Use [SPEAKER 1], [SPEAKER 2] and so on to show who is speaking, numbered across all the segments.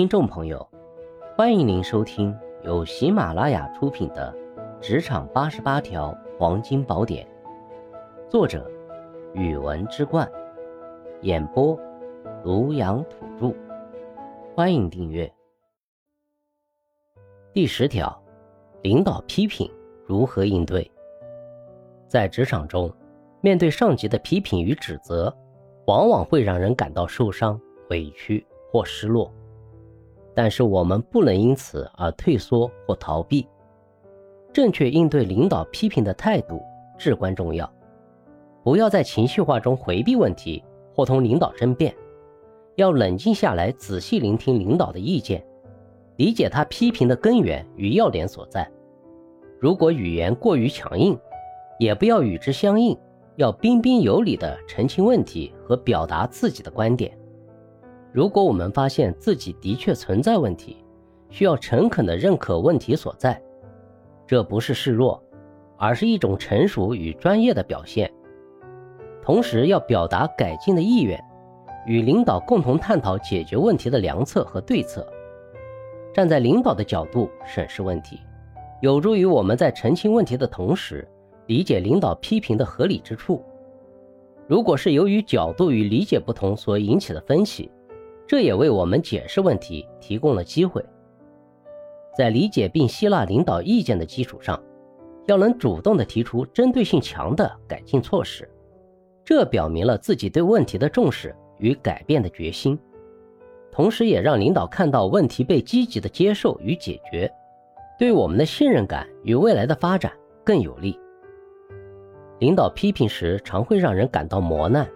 [SPEAKER 1] 听众朋友，欢迎您收听由喜马拉雅出品的《职场八十八条黄金宝典》，作者：语文之冠，演播：庐阳土著。欢迎订阅。第十条，领导批评如何应对？在职场中，面对上级的批评与指责，往往会让人感到受伤、委屈或失落。但是我们不能因此而退缩或逃避。正确应对领导批评的态度至关重要。不要在情绪化中回避问题或同领导争辩，要冷静下来，仔细聆听领导的意见，理解他批评的根源与要点所在。如果语言过于强硬，也不要与之相应，要彬彬有礼地澄清问题和表达自己的观点。如果我们发现自己的确存在问题，需要诚恳地认可问题所在，这不是示弱，而是一种成熟与专业的表现。同时，要表达改进的意愿，与领导共同探讨解决问题的良策和对策。站在领导的角度审视问题，有助于我们在澄清问题的同时，理解领导批评的合理之处。如果是由于角度与理解不同所引起的分歧，这也为我们解释问题提供了机会。在理解并吸纳领导意见的基础上，要能主动地提出针对性强的改进措施，这表明了自己对问题的重视与改变的决心，同时也让领导看到问题被积极的接受与解决，对我们的信任感与未来的发展更有利。领导批评时常会让人感到磨难，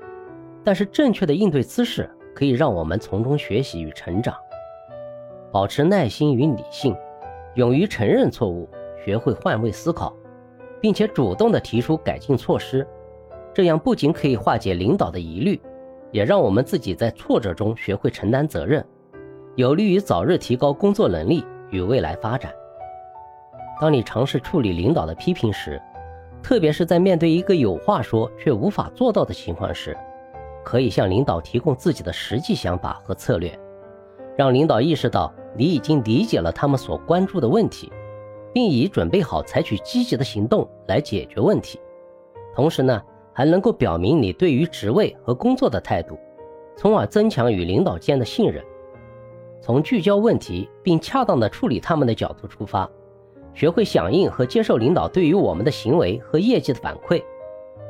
[SPEAKER 1] 但是正确的应对姿势。可以让我们从中学习与成长，保持耐心与理性，勇于承认错误，学会换位思考，并且主动地提出改进措施。这样不仅可以化解领导的疑虑，也让我们自己在挫折中学会承担责任，有利于早日提高工作能力与未来发展。当你尝试处理领导的批评时，特别是在面对一个有话说却无法做到的情况时，可以向领导提供自己的实际想法和策略，让领导意识到你已经理解了他们所关注的问题，并已准备好采取积极的行动来解决问题。同时呢，还能够表明你对于职位和工作的态度，从而增强与领导间的信任。从聚焦问题并恰当的处理他们的角度出发，学会响应和接受领导对于我们的行为和业绩的反馈，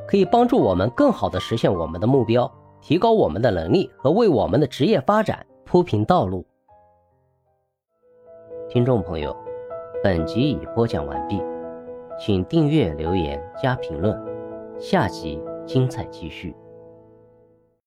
[SPEAKER 1] 可以帮助我们更好的实现我们的目标。提高我们的能力和为我们的职业发展铺平道路。听众朋友，本集已播讲完毕，请订阅、留言、加评论，下集精彩继续。